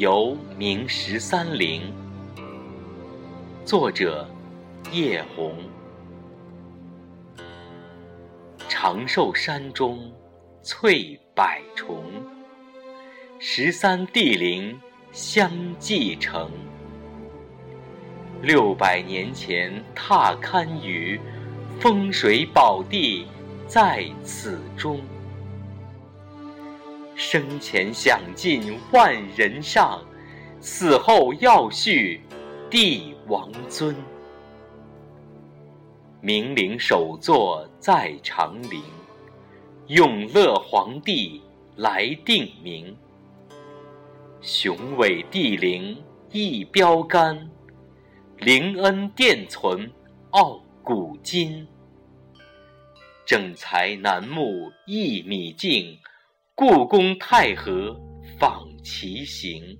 游明十三陵。作者：叶红。长寿山中翠柏重，十三帝陵相继成。六百年前踏堪舆，风水宝地在此中。生前享尽万人上，死后要续帝王尊。明陵首座在长陵，永乐皇帝来定名。雄伟帝陵一标杆，陵恩殿存傲古今。正才楠木一米径。故宫太和仿其形，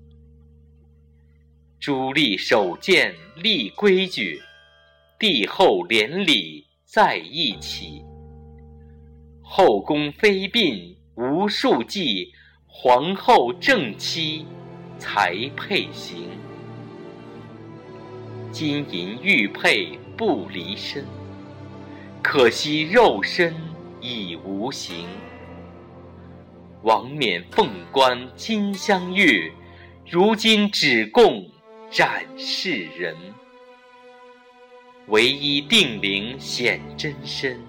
朱棣首建立规矩，帝后连理在一起。后宫妃嫔无数计，皇后正妻才配行。金银玉佩不离身，可惜肉身已无形。王冕凤冠金镶玉，如今只供展示人。唯一定陵显真身，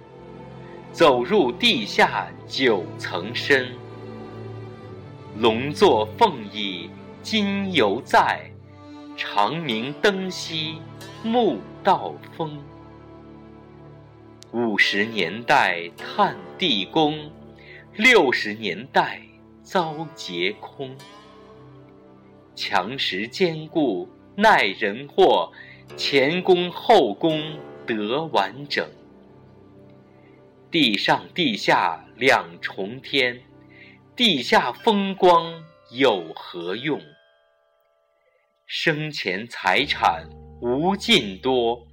走入地下九层深。龙座凤椅今犹在，长明灯熄暮道风。五十年代探地宫。六十年代遭劫空，强实坚固耐人祸，前宫后宫得完整。地上地下两重天，地下风光有何用？生前财产无尽多，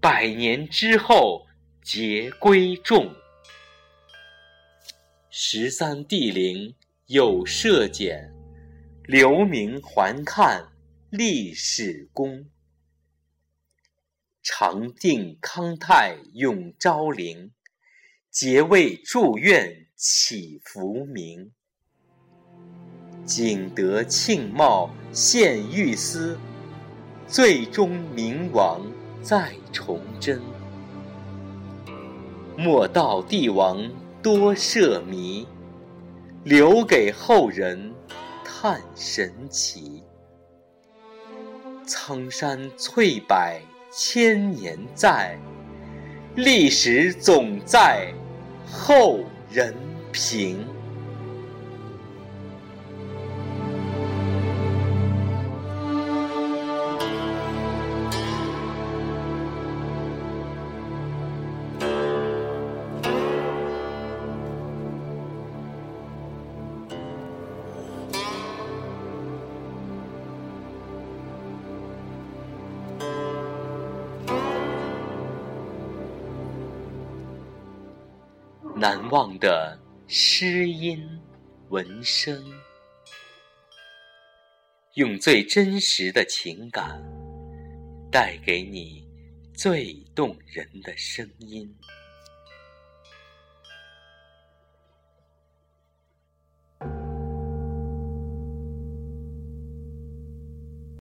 百年之后皆归众。十三帝陵有设简，留名还看历史功。长定康泰永昭陵，结为祝愿祈福名。景德庆茂献玉丝，最终明王再崇祯。莫道帝王。多涉迷，留给后人叹神奇。苍山翠柏千年在，历史总在后人评。难忘的诗音文声，用最真实的情感，带给你最动人的声音。